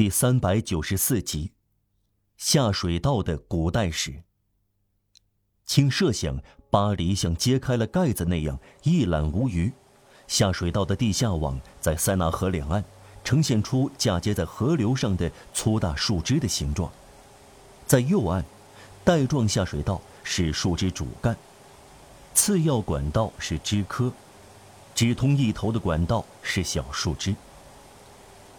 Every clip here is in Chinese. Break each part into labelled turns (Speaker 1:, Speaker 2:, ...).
Speaker 1: 第三百九十四集：下水道的古代史。请设想巴黎像揭开了盖子那样一览无余，下水道的地下网在塞纳河两岸呈现出嫁接在河流上的粗大树枝的形状。在右岸，带状下水道是树枝主干，次要管道是枝柯，直通一头的管道是小树枝。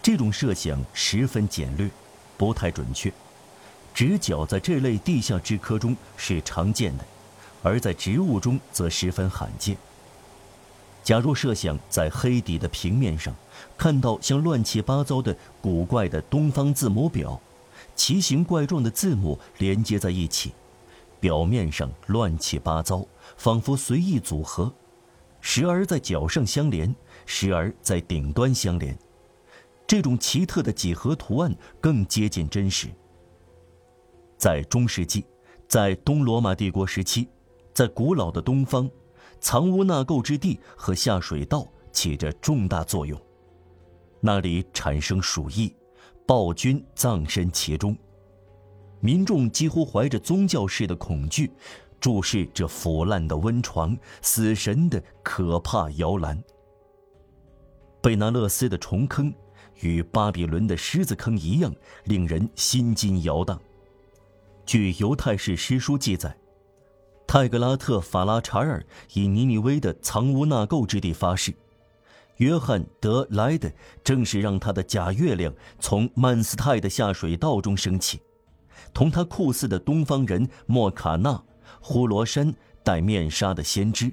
Speaker 1: 这种设想十分简略，不太准确。直角在这类地下枝科中是常见的，而在植物中则十分罕见。假若设想在黑底的平面上看到像乱七八糟的古怪的东方字母表，奇形怪状的字母连接在一起，表面上乱七八糟，仿佛随意组合，时而在角上相连，时而在顶端相连。这种奇特的几何图案更接近真实。在中世纪，在东罗马帝国时期，在古老的东方，藏污纳垢之地和下水道起着重大作用。那里产生鼠疫，暴君葬身其中，民众几乎怀着宗教式的恐惧，注视这腐烂的温床、死神的可怕摇篮。贝纳勒斯的虫坑。与巴比伦的狮子坑一样，令人心惊摇荡。据犹太史诗书记载，泰格拉特·法拉查尔以尼尼微的藏污纳垢之地发誓，约翰·德莱德正是让他的假月亮从曼斯泰的下水道中升起，同他酷似的东方人莫卡纳、呼罗珊戴面纱的先知，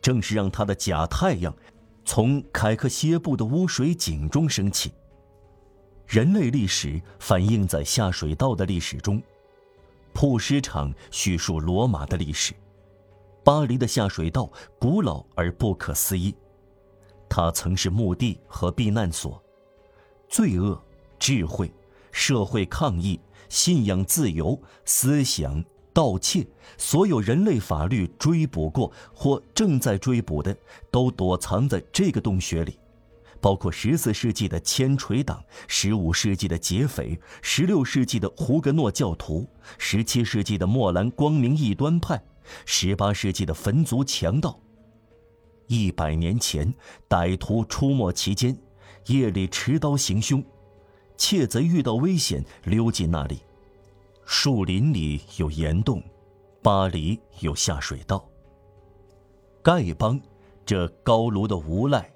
Speaker 1: 正是让他的假太阳从凯克歇布的污水井中升起。人类历史反映在下水道的历史中，铺尸场叙述罗马的历史，巴黎的下水道古老而不可思议，它曾是墓地和避难所，罪恶、智慧、社会抗议、信仰自由、思想、盗窃，所有人类法律追捕过或正在追捕的，都躲藏在这个洞穴里。包括十四世纪的千锤党、十五世纪的劫匪、十六世纪的胡格诺教徒、十七世纪的莫兰光明异端派、十八世纪的焚族强盗。一百年前，歹徒出没其间，夜里持刀行凶，窃贼遇到危险溜进那里。树林里有岩洞，巴黎有下水道。丐帮，这高卢的无赖。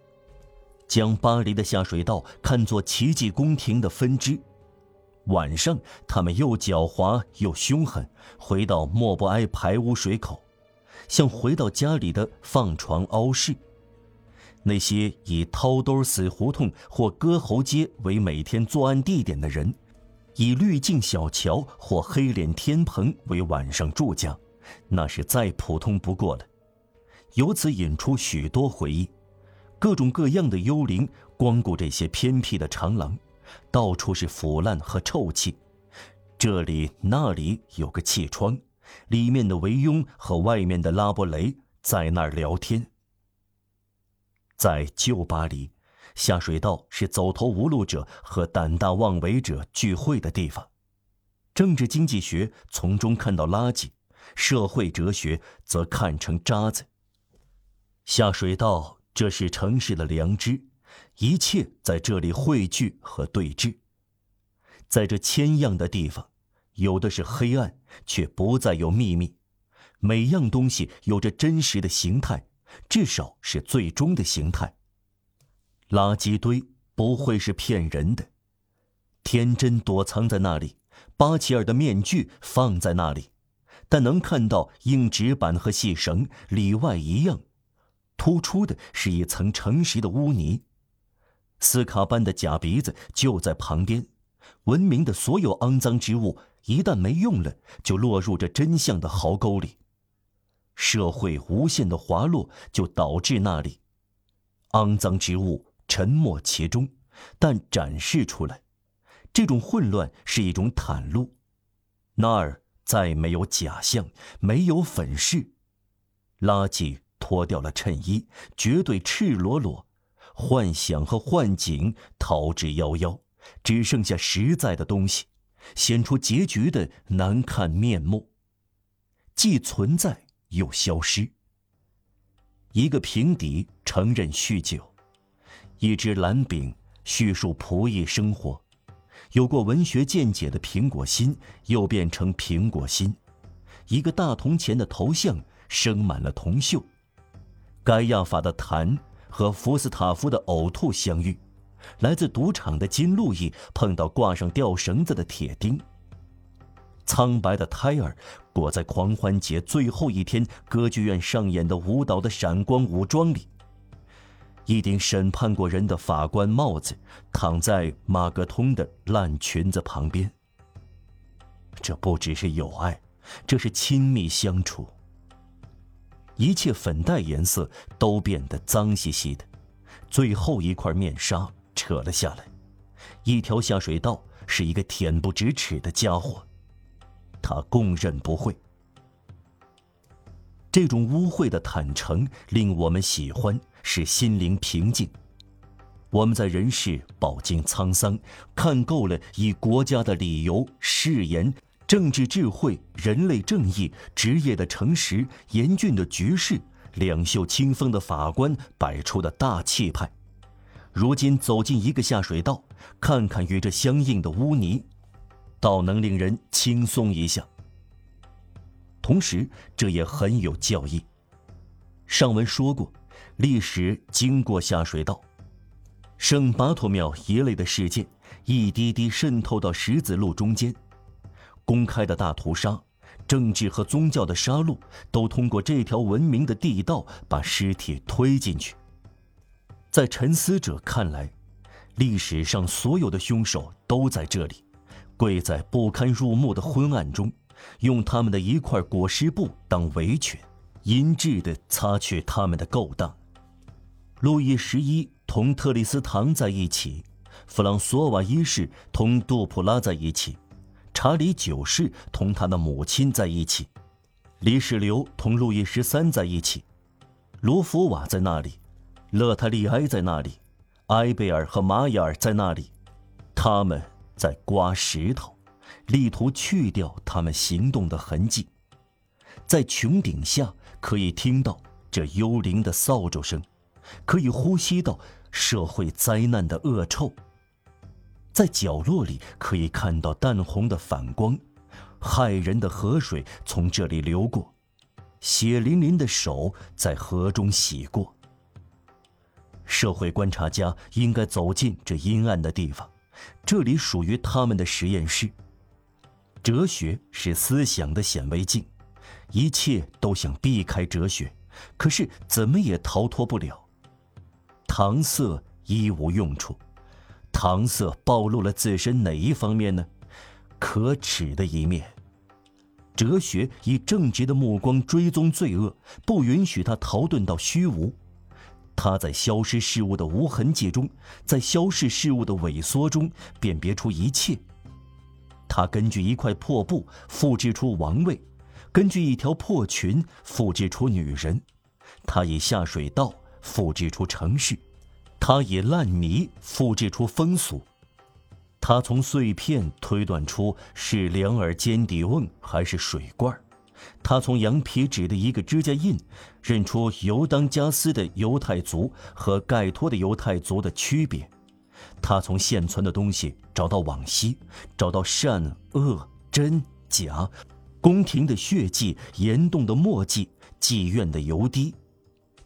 Speaker 1: 将巴黎的下水道看作奇迹宫廷的分支，晚上他们又狡猾又凶狠，回到莫不埃排污水口，像回到家里的放床凹室。那些以掏兜死胡同或割喉街为每天作案地点的人，以滤镜小桥或黑脸天棚为晚上住家，那是再普通不过了。由此引出许多回忆。各种各样的幽灵光顾这些偏僻的长廊，到处是腐烂和臭气。这里那里有个气窗，里面的维庸和外面的拉伯雷在那儿聊天。在旧巴黎，下水道是走投无路者和胆大妄为者聚会的地方，政治经济学从中看到垃圾，社会哲学则看成渣子。下水道。这是城市的良知，一切在这里汇聚和对峙。在这千样的地方，有的是黑暗，却不再有秘密。每样东西有着真实的形态，至少是最终的形态。垃圾堆不会是骗人的，天真躲藏在那里，巴奇尔的面具放在那里，但能看到硬纸板和细绳里外一样。突出的是一层诚实的污泥，斯卡班的假鼻子就在旁边。文明的所有肮脏之物一旦没用了，就落入这真相的壕沟里。社会无限的滑落就导致那里，肮脏之物沉没其中，但展示出来，这种混乱是一种袒露。那儿再没有假象，没有粉饰，垃圾。脱掉了衬衣，绝对赤裸裸，幻想和幻景逃之夭夭，只剩下实在的东西，显出结局的难看面目。既存在又消失。一个平底承认酗酒，一只蓝饼叙述仆役生活，有过文学见解的苹果心又变成苹果心，一个大铜钱的头像生满了铜锈。盖亚法的痰和福斯塔夫的呕吐相遇，来自赌场的金路易碰到挂上吊绳子的铁钉。苍白的胎儿裹在狂欢节最后一天歌剧院上演的舞蹈的闪光武装里。一顶审判过人的法官帽子躺在马格通的烂裙子旁边。这不只是友爱，这是亲密相处。一切粉黛颜色都变得脏兮兮的，最后一块面纱扯了下来，一条下水道是一个恬不知耻的家伙。他供认不讳。这种污秽的坦诚令我们喜欢，使心灵平静。我们在人世饱经沧桑，看够了以国家的理由、誓言、政治智慧、人类正义、职业的诚实、严峻的局势、两袖清风的法官摆出的大气派。如今走进一个下水道，看看与这相应的污泥。倒能令人轻松一下，同时这也很有教义。上文说过，历史经过下水道，圣巴托庙一类的事件，一滴滴渗透到十字路中间，公开的大屠杀、政治和宗教的杀戮，都通过这条文明的地道把尸体推进去。在沉思者看来，历史上所有的凶手都在这里。跪在不堪入目的昏暗中，用他们的一块裹尸布当围裙，阴质地擦去他们的勾当。路易十一同特里斯唐在一起，弗朗索瓦一世同杜普拉在一起，查理九世同他的母亲在一起，黎世流同路易十三在一起，卢福瓦在那里，勒塔利埃在那里，埃贝尔和马雅尔在那里，他们。在刮石头，力图去掉他们行动的痕迹。在穹顶下可以听到这幽灵的扫帚声，可以呼吸到社会灾难的恶臭。在角落里可以看到淡红的反光，骇人的河水从这里流过，血淋淋的手在河中洗过。社会观察家应该走进这阴暗的地方。这里属于他们的实验室。哲学是思想的显微镜，一切都想避开哲学，可是怎么也逃脱不了。搪塞一无用处，搪塞暴露了自身哪一方面呢？可耻的一面。哲学以正直的目光追踪罪恶，不允许他逃遁到虚无。他在消失事物的无痕迹中，在消逝事物的萎缩中辨别出一切。他根据一块破布复制出王位，根据一条破裙复制出女人。他以下水道复制出城市，他以烂泥复制出风俗。他从碎片推断出是两耳尖底瓮还是水罐儿。他从羊皮纸的一个指甲印，认出犹当加斯的犹太族和盖托的犹太族的区别。他从现存的东西找到往昔，找到善恶真假，宫廷的血迹，岩洞的墨迹，妓院的油滴，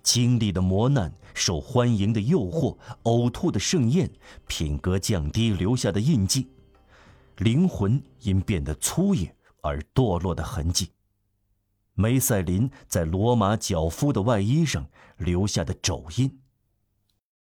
Speaker 1: 经历的磨难，受欢迎的诱惑，呕吐的盛宴，品格降低留下的印记，灵魂因变得粗野而堕落的痕迹。梅赛林在罗马脚夫的外衣上留下的肘印。